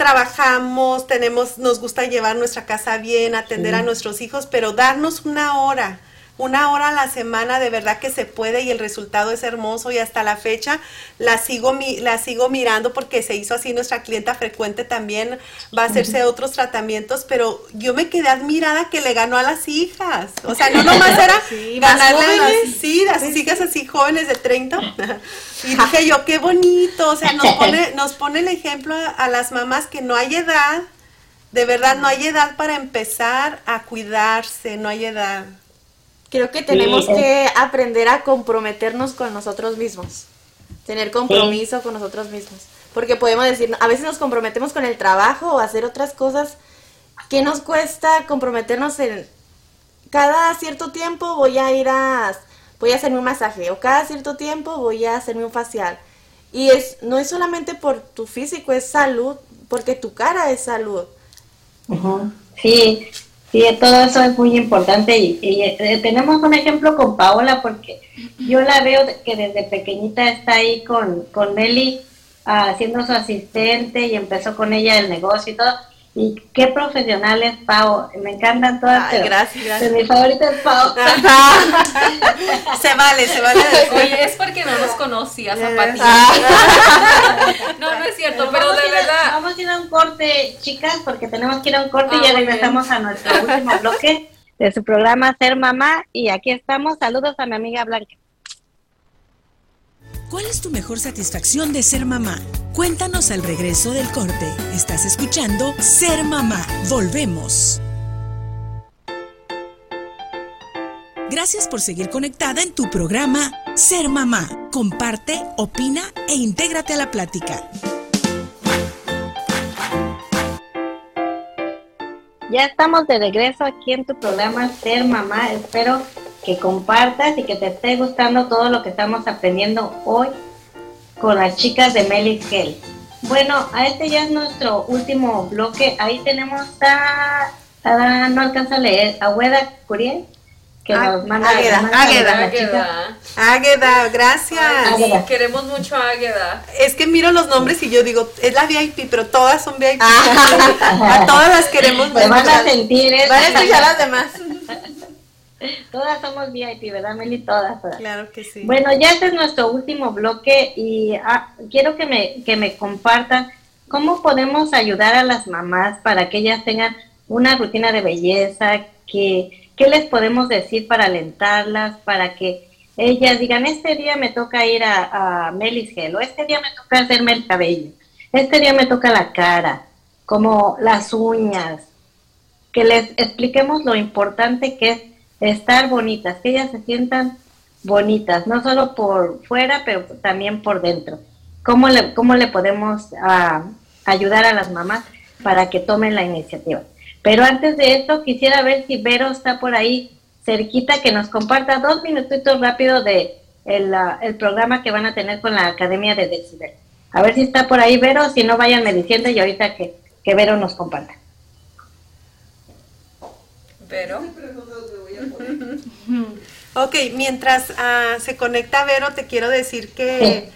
trabajamos, tenemos, nos gusta llevar nuestra casa bien, atender a nuestros hijos, pero darnos una hora, una hora a la semana de verdad que se puede y el resultado es hermoso y hasta la fecha la sigo mi- la sigo mirando porque se hizo así nuestra clienta frecuente también va a hacerse otros tratamientos, pero yo me quedé admirada que le ganó a las hijas. O sea, no nomás era Sí, ganarle a las, sí, a sus hijas así jóvenes de 30. Y dije yo, qué bonito, o sea, nos pone, nos pone el ejemplo a, a las mamás que no hay edad, de verdad no hay edad para empezar a cuidarse, no hay edad. Creo que tenemos Sí, es- que aprender a comprometernos con nosotros mismos. Tener compromiso con nosotros mismos. Porque podemos decir, a veces nos comprometemos con el trabajo o hacer otras cosas. ¿Qué nos cuesta comprometernos en cada cierto tiempo voy a ir a voy a hacerme un masaje o cada cierto tiempo voy a hacerme un facial? Y es no es solamente por tu físico, es salud, porque tu cara es salud. Ujú. Sí, sí, todo eso es muy importante y, y, eh, tenemos un ejemplo con Paola porque yo la veo que desde pequeñita está ahí con, con Meli ah, siendo su asistente y empezó con ella el negocio y todo. Y qué profesional es Pau, me encantan todas. Ay, gracias, gracias. pero mi favorita es Pau. Se vale, se vale. Oye, es porque no nos conocías a Pati. Ah. No, no es cierto, Pero de a- verdad. Vamos a ir a un corte, chicas, porque tenemos que ir a un corte Ah, y ya muy regresamos a nuestro último bloque de su programa Ser Mamá. Y aquí estamos. Saludos a mi amiga Blanca. ¿Cuál es tu mejor satisfacción de ser mamá? Cuéntanos al regreso del corte. Estás escuchando Ser Mamá. Volvemos. Gracias por seguir conectada en tu programa Ser Mamá. Comparte, opina e intégrate a la plática. Ya estamos de regreso aquí en tu programa Ser Mamá. Espero que compartas y que te esté gustando todo lo que estamos aprendiendo hoy con las chicas de Melis Gel. Bueno, a este ya es nuestro último bloque. Ahí tenemos a, no alcanza a leer, a Curiel, que Ah, nos manda Águeda, Águeda. Águeda. Águeda, gracias. Ay, sí, Águeda. queremos mucho a Águeda. Es que miro los nombres y yo digo, es la VIP, pero todas son VIP. Ah. a todas las queremos Se van a mucho. sentir. Van a escuchar las demás. Todas somos VIP, ¿verdad, Meli? Todas, todas. Claro que sí. Bueno, ya este es nuestro último bloque y ah, quiero que me, que me compartan cómo podemos ayudar a las mamás para que ellas tengan una rutina de belleza, que, qué les podemos decir para alentarlas, para que ellas digan, este día me toca ir a, Melis Gel, este día me toca hacerme el cabello, este día me toca la cara, como las uñas, que les expliquemos lo importante que es estar bonitas, que ellas se sientan bonitas, no solo por fuera, pero también por dentro. ¿Cómo le, cómo le podemos ah, ayudar a las mamás para que tomen la iniciativa? Pero antes de esto, quisiera ver si Vero está por ahí cerquita, que nos comparta dos minutitos rápido de el, el programa que van a tener con la Academia de Decibel. A ver si está por ahí Vero, si no, váyanme diciendo y ahorita que, que Vero nos comparta. Pero. Ok, mientras ah, se conecta Vero, te quiero decir que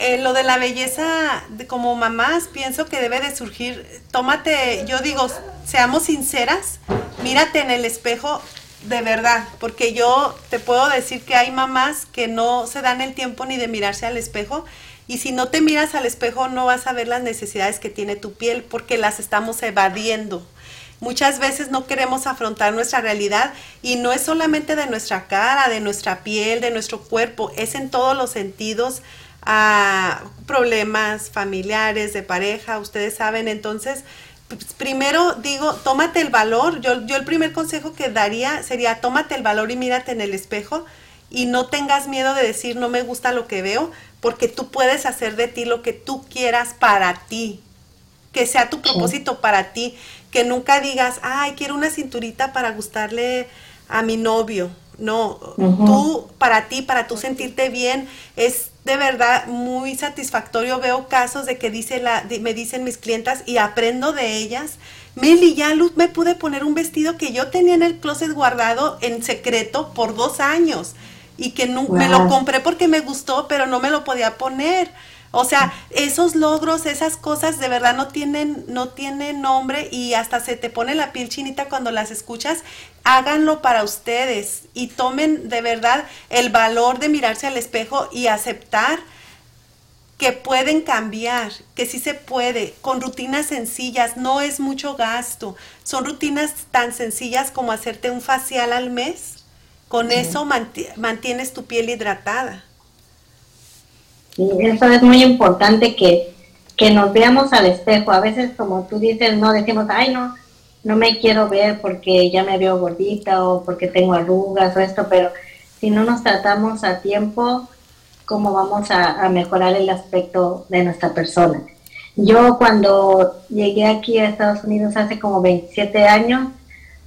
eh, lo de la belleza de- como mamás pienso que debe de surgir. Tómate, yo digo, seamos sinceras, mírate en el espejo de verdad, porque yo te puedo decir que hay mamás que no se dan el tiempo ni de mirarse al espejo y si no te miras al espejo no vas a ver las necesidades que tiene tu piel porque las estamos evadiendo. Muchas veces no queremos afrontar nuestra realidad y no es solamente de nuestra cara, de nuestra piel, de nuestro cuerpo, es en todos los sentidos a problemas familiares, de pareja, ustedes saben, entonces primero digo, tómate el valor, yo, yo el primer consejo que daría sería tómate el valor y mírate en el espejo y no tengas miedo de decir no me gusta lo que veo, porque tú puedes hacer de ti lo que tú quieras para ti, que sea tu propósito para ti, que nunca digas, ay, quiero una cinturita para gustarle a mi novio. No, tú, para ti, para tú sentirte bien, es de verdad muy satisfactorio. Veo casos de que dice la, me dicen mis clientas y aprendo de ellas. Meli, ya Luz me pude poner un vestido que yo tenía en el closet guardado en secreto por dos años y que no, me lo compré porque me gustó, pero no me lo podía poner. O sea, esos logros, esas cosas de verdad no tienen, no tienen nombre y hasta se te pone la piel chinita cuando las escuchas. Háganlo para ustedes y tomen de verdad el valor de mirarse al espejo y aceptar que pueden cambiar, que sí se puede, con rutinas sencillas, no es mucho gasto. Son rutinas tan sencillas como hacerte un facial al mes. Con eso mantienes tu piel hidratada. Sí, eso es muy importante que, que nos veamos al espejo. A veces, como tú dices, no decimos, ay, no, no me quiero ver porque ya me veo gordita o porque tengo arrugas o esto, pero si no nos tratamos a tiempo, ¿cómo vamos a, mejorar el aspecto de nuestra persona? Yo cuando llegué aquí a Estados Unidos hace como 27 años,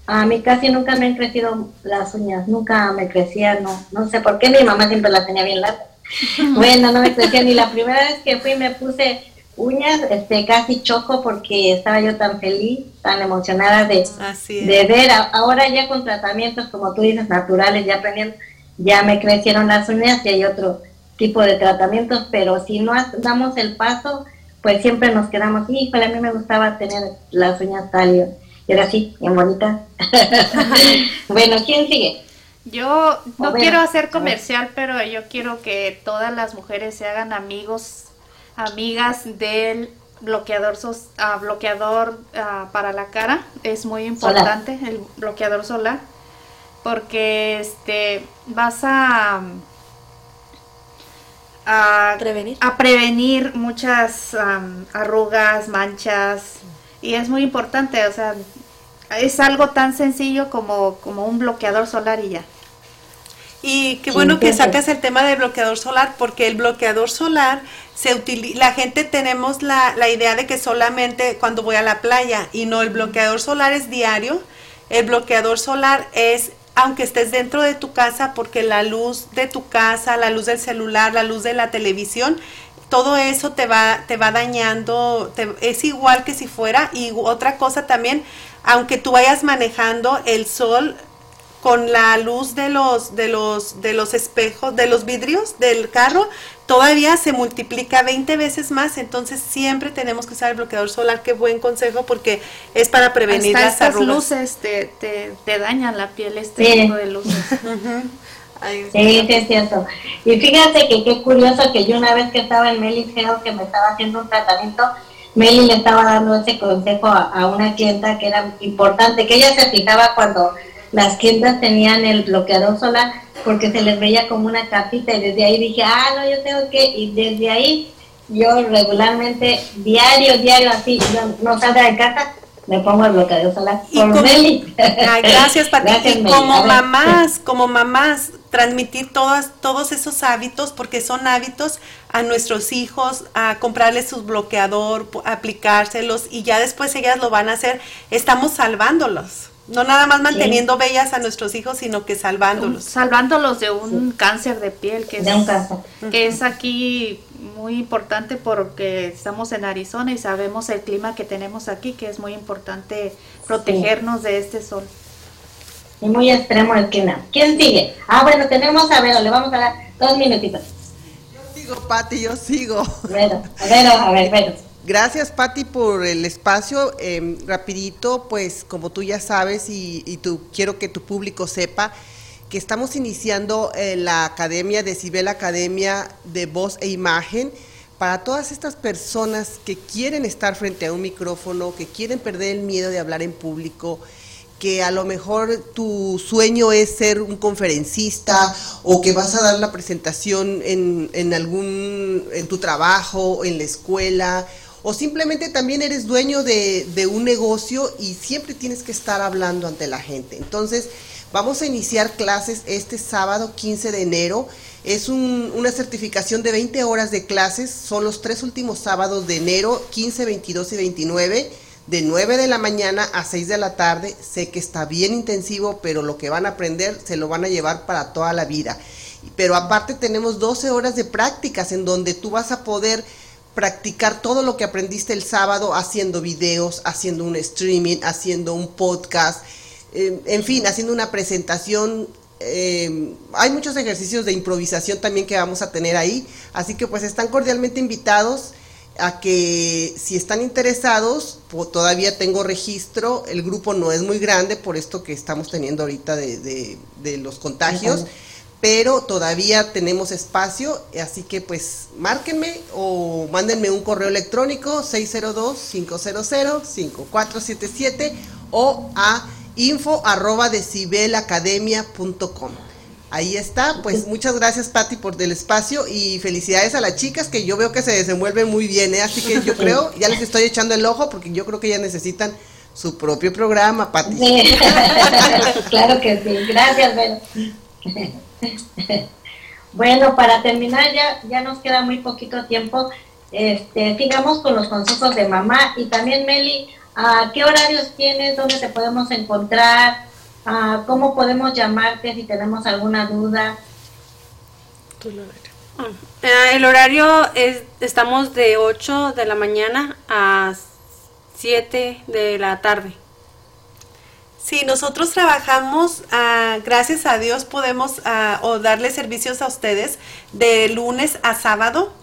a mí casi nunca me han crecido las uñas, nunca me crecían, no, no sé por qué, mi mamá siempre las tenía bien largas bueno, no me crecía ni la primera vez que fui me puse uñas, este, casi choco porque estaba yo tan feliz, tan emocionada de, de ver. Ahora ya con tratamientos, como tú dices, naturales, ya aprendiendo, ya me crecieron las uñas y hay otro tipo de tratamientos, pero si no damos el paso, pues siempre nos quedamos, híjole, a mí me gustaba tener las uñas tal y era así, bien bonita. bueno, ¿quién sigue? Yo no quiero hacer comercial, pero yo quiero que todas las mujeres se hagan amigos, amigas del bloqueador ah, bloqueador ah, para la cara. Es muy importante el bloqueador solar porque este vas a a prevenir, a prevenir muchas arrugas, manchas y es muy importante, o sea, es algo tan sencillo como, como un bloqueador solar y ya. Y qué bueno que sacas el tema del bloqueador solar, porque el bloqueador solar se utiliza, la gente tenemos la, la idea de que solamente cuando voy a la playa, y no, el bloqueador solar es diario, el bloqueador solar es aunque estés dentro de tu casa, porque la luz de tu casa, la luz del celular, la luz de la televisión, todo eso te va, te va dañando, es igual que si fuera, y otra cosa también, aunque tú vayas manejando el sol con la luz de los de los de los espejos, de los vidrios del carro, todavía se multiplica 20 veces más, entonces siempre tenemos que usar el bloqueador solar, qué buen consejo porque es para prevenir las estas luces te, te, dañan la piel este tipo de luces. sí, sí, es cierto. Y fíjate que qué curioso que yo una vez que estaba en Melis que me estaba haciendo un tratamiento, Meli le estaba dando ese consejo a, una clienta que era importante, que ella se fijaba cuando las clientas tenían el bloqueador solar porque se les veía como una capita y desde ahí dije, ah, no, yo tengo que, y desde ahí yo regularmente, diario, diario, así, no salga de casa, me pongo el bloqueador solar por Meli. gracias, Pati. y como mamás, como mamás, transmitir todas, todos esos hábitos, porque son hábitos a nuestros hijos, a comprarles su bloqueador, aplicárselos, y ya después ellas lo van a hacer, estamos salvándolos. No nada más manteniendo bellas a nuestros hijos, sino que salvándolos. Salvándolos de un cáncer de piel, que, es, que es aquí muy importante porque estamos en Arizona y sabemos el clima que tenemos aquí, que es muy importante protegernos de este sol. Y muy extremo el clima. ¿Quién sigue? Ah, bueno, tenemos a Vero, le vamos a dar dos minutitos. Sigo, Pati, yo sigo. Vero, a ver, a ver, Vero. Gracias, Patti, por el espacio. Em, rapidito, pues como tú ya sabes y, y tú, quiero que tu público sepa que estamos iniciando eh, la Academia de Cibel Academia de Voz e Imagen para todas estas personas que quieren estar frente a un micrófono, que quieren perder el miedo de hablar en público, que a lo mejor tu sueño es ser un conferencista o que vas a dar la presentación en, en algún en tu trabajo, en la escuela o simplemente también eres dueño de, de, un negocio y siempre tienes que estar hablando ante la gente. Entonces, vamos a iniciar clases este sábado 15 de enero. Es un, una certificación de 20 horas de clases, son los tres últimos sábados de enero, 15, 22 y 29, de 9 de la mañana a 6 de la tarde. Sé que está bien intensivo, pero lo que van a aprender se lo van a llevar para toda la vida. Pero aparte tenemos 12 horas de prácticas en donde tú vas a poder practicar todo lo que aprendiste el sábado haciendo videos, haciendo un streaming, haciendo un podcast, eh, en fin, haciendo una presentación. Eh, hay muchos ejercicios de improvisación también que vamos a tener ahí, así que pues están cordialmente invitados a que si están interesados, pues, todavía tengo registro, el grupo no es muy grande por esto que estamos teniendo ahorita de, de, de los contagios. Pero todavía tenemos espacio, así que pues márquenme o mándenme un correo electrónico 602-500-5477 o a info arroba decibelacademia.com. Ahí está, pues muchas gracias Patti por del espacio y felicidades a las chicas que yo veo que se desenvuelven muy bien, ¿eh? así que yo creo, ya les estoy echando el ojo porque yo creo que ya necesitan su propio programa, Patti. Sí. claro que sí, gracias, Belo. Bueno, para terminar ya, ya nos queda muy poquito tiempo. Este, sigamos con los consejos de mamá y también Meli, ¿a qué horarios tienes? ¿Dónde te podemos encontrar? ¿A ¿Cómo podemos llamarte si tenemos alguna duda? El horario es, estamos de 8 de la mañana a 7 de la tarde. Sí, nosotros trabajamos, uh, gracias a Dios podemos uh, o darle servicios a ustedes de lunes a sábado.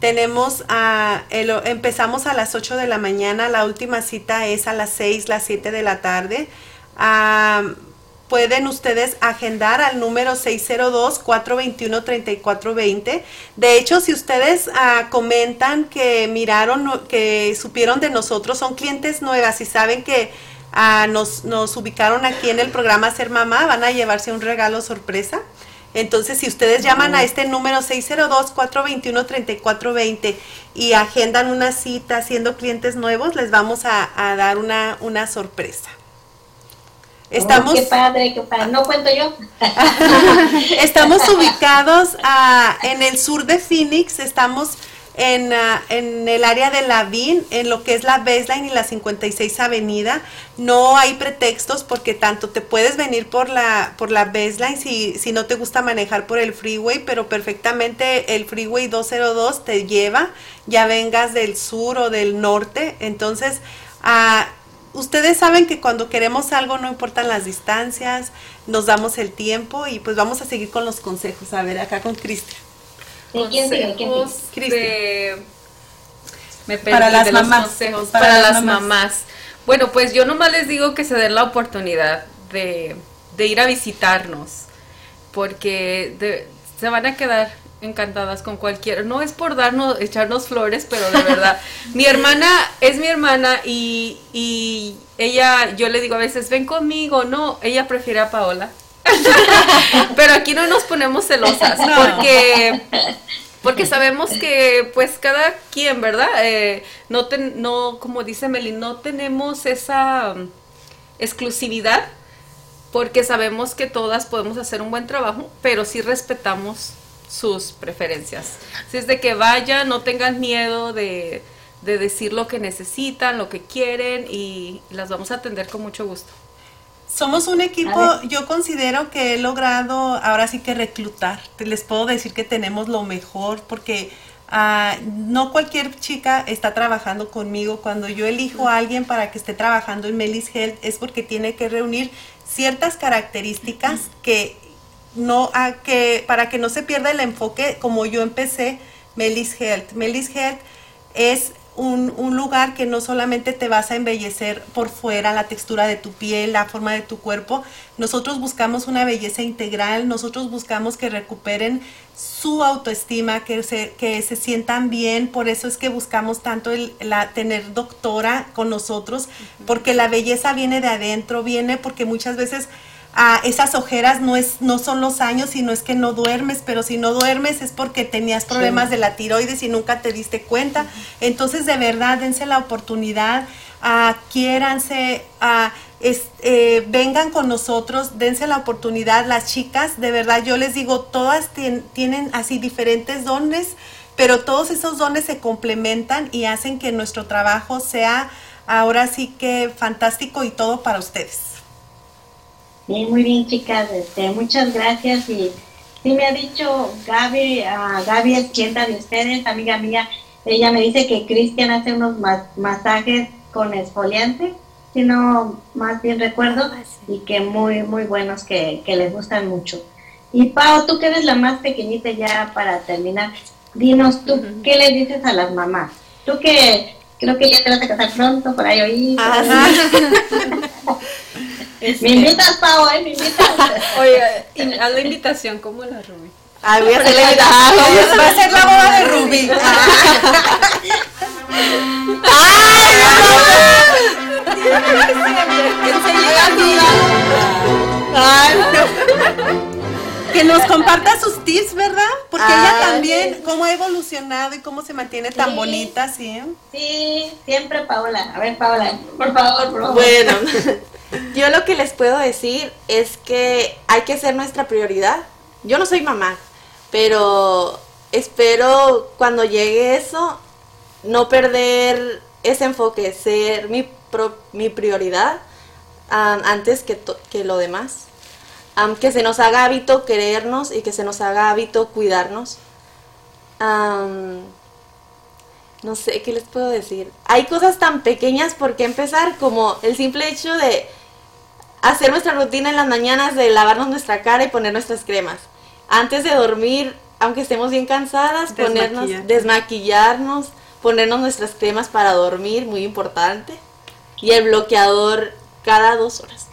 Tenemos, uh, el, empezamos a las 8 de la mañana, la última cita es a las 6, las 7 de la tarde. Pueden ustedes agendar al número 602-421-3420. De hecho, si ustedes comentan que miraron, que supieron de nosotros, son clientes nuevas y saben que Uh, nos, nos, ubicaron aquí en el programa Ser Mamá, van a llevarse un regalo sorpresa. Entonces, si ustedes llaman a este número 602-421-3420 y agendan una cita siendo clientes nuevos, les vamos a, a dar una, una sorpresa. Estamos, oh, qué padre, qué padre. No cuento yo. estamos ubicados uh, en el sur de Phoenix, estamos en, uh, en el área de la VIN, en lo que es la baseline y la 56 avenida. No hay pretextos porque tanto te puedes venir por la, por la baseline si, si no te gusta manejar por el freeway, pero perfectamente el freeway 202 te lleva, ya vengas del sur o del norte. Entonces, uh, ustedes saben que cuando queremos algo no importan las distancias, nos damos el tiempo y pues vamos a seguir con los consejos. A ver, acá con Cristian consejos de... Me para las de mamás. Los consejos para, para las, las mamás. mamás. Bueno, pues yo nomás les digo que se den la oportunidad de, de ir a visitarnos, porque de, se van a quedar encantadas con cualquiera. No es por darnos, echarnos flores, pero de verdad. mi hermana es mi hermana y, y ella, yo le digo a veces, ven conmigo. No, ella prefiere a Paola. Pero aquí no nos ponemos celosas porque porque sabemos que pues cada quien, ¿verdad? Eh, no ten, no como dice Meli, no tenemos esa um, exclusividad porque sabemos que todas podemos hacer un buen trabajo, pero sí respetamos sus preferencias. Si es de que vayan, no tengan miedo de, de decir lo que necesitan, lo que quieren y las vamos a atender con mucho gusto. Somos un equipo, yo considero que he logrado ahora sí que reclutar. Les puedo decir que tenemos lo mejor porque uh, no cualquier chica está trabajando conmigo. Cuando yo elijo a alguien para que esté trabajando en Melis Health es porque tiene que reunir ciertas características que no a que para que no se pierda el enfoque como yo empecé Melis Health. Melis Health es un, un, lugar que no solamente te vas a embellecer por fuera, la textura de tu piel, la forma de tu cuerpo, nosotros buscamos una belleza integral, nosotros buscamos que recuperen su autoestima, que se, que se sientan bien, por eso es que buscamos tanto el, la, tener doctora con nosotros, porque la belleza viene de adentro, viene porque muchas veces Ah, esas ojeras no, es, no son los años, sino es que no duermes, pero si no duermes es porque tenías problemas de la tiroides y nunca te diste cuenta. Entonces, de verdad, dense la oportunidad, uh, quiéranse, eh, vengan con nosotros, dense la oportunidad. Las chicas, de verdad, yo les digo, todas tienen así diferentes dones, pero todos esos dones se complementan y hacen que nuestro trabajo sea ahora sí que fantástico y todo para ustedes. Bien, muy bien, chicas. Este, muchas gracias. Y sí me ha dicho Gaby, uh, Gaby es clienta de ustedes, amiga mía. Ella me dice que Cristian hace unos masajes con esfoliante, si no más bien recuerdo, ah, y que muy, muy buenos, que, que les gustan mucho. Y Pau, tú que eres la más pequeñita ya para terminar, dinos tú, ¿qué le dices a las mamás? Tú que creo que ya te vas a casar pronto, por ahí oí. Ah, Este, me invitas, Pau, ¿eh? Me invitas. Oye, haz la invitación como la Ruby. Ay, voy a hacer la invitación. Va a ser la boda de Ruby. ¡Ay! Que nos comparta sus tips, ¿verdad? Porque ella también, cómo ha evolucionado y cómo se mantiene tan bonita, ¿sí? Sí, siempre Paola. A ver, Paola, por favor, por favor. Bueno, yo lo que les puedo decir es que hay que ser nuestra prioridad. Yo no soy mamá, pero espero cuando llegue eso no perder ese enfoque, ser mi, mi prioridad antes que, que, lo demás. Que se nos haga hábito querernos y que se nos haga hábito cuidarnos. no sé qué les puedo decir. Hay cosas tan pequeñas por qué empezar como el simple hecho de hacer nuestra rutina en las mañanas de lavarnos nuestra cara y poner nuestras cremas. Antes de dormir, aunque estemos bien cansadas, ponernos, desmaquillarnos, ponernos nuestras cremas para dormir, muy importante. Y el bloqueador cada dos horas.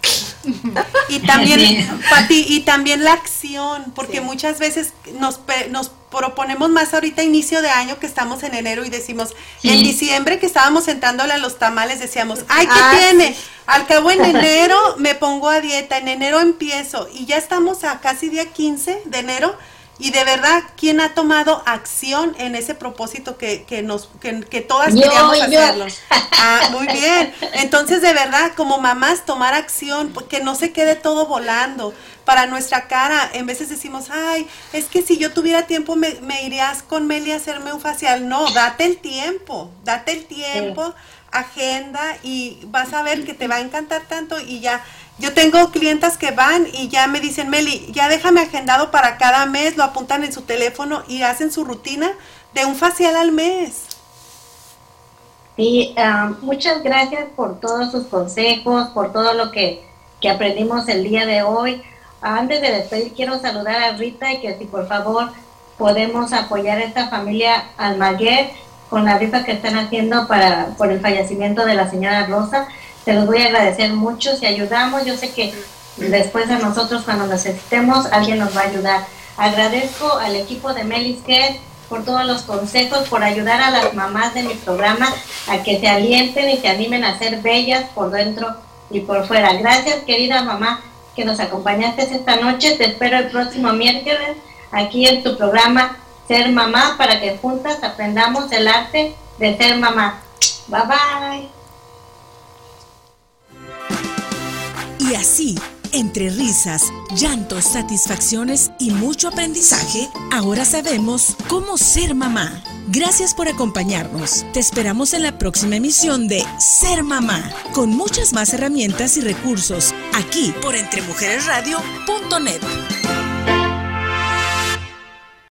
Y también, Pati, y también la acción, porque muchas veces nos, nos proponemos más ahorita inicio de año que estamos en enero y decimos, en diciembre que estábamos sentándole a los tamales decíamos, ay, ¿qué ah, tiene? Al cabo en enero me pongo a dieta, en enero empiezo y ya estamos a casi día 15 de enero y de verdad, ¿quién ha tomado acción en ese propósito que, que nos, que, que todas queríamos hacerlo? Ah, muy bien. Entonces, de verdad, como mamás, tomar acción, que no se quede todo volando para nuestra cara. En veces decimos, ay, es que si yo tuviera tiempo me, me irías con Meli a hacerme un facial. No, date el tiempo, date el tiempo, agenda y vas a ver que te va a encantar tanto y ya yo tengo clientas que van y ya me dicen, Meli, ya déjame agendado para cada mes, lo apuntan en su teléfono y hacen su rutina de un facial al mes. Sí, ah, muchas gracias por todos sus consejos, por todo lo que, que aprendimos el día de hoy. Antes de despedir, quiero saludar a Rita y que si por favor podemos apoyar a esta familia Almaguer con la rifa que están haciendo para por el fallecimiento de la señora Rosa. Te los voy a agradecer mucho si ayudamos. Yo sé que después de nosotros cuando necesitemos alguien nos va a ayudar. Agradezco al equipo de Melisket por todos los consejos, por ayudar a las mamás de mi programa a que se alienten y se animen a ser bellas por dentro y por fuera. Gracias querida mamá que nos acompañaste esta noche. Te espero el próximo miércoles aquí en tu programa Ser Mamá para que juntas aprendamos el arte de ser mamá. Bye bye. Y así, entre risas, llantos, satisfacciones y mucho aprendizaje, ahora sabemos cómo ser mamá. Gracias por acompañarnos. Te esperamos en la próxima emisión de Ser Mamá, con muchas más herramientas y recursos, aquí por entremujeresradio.net.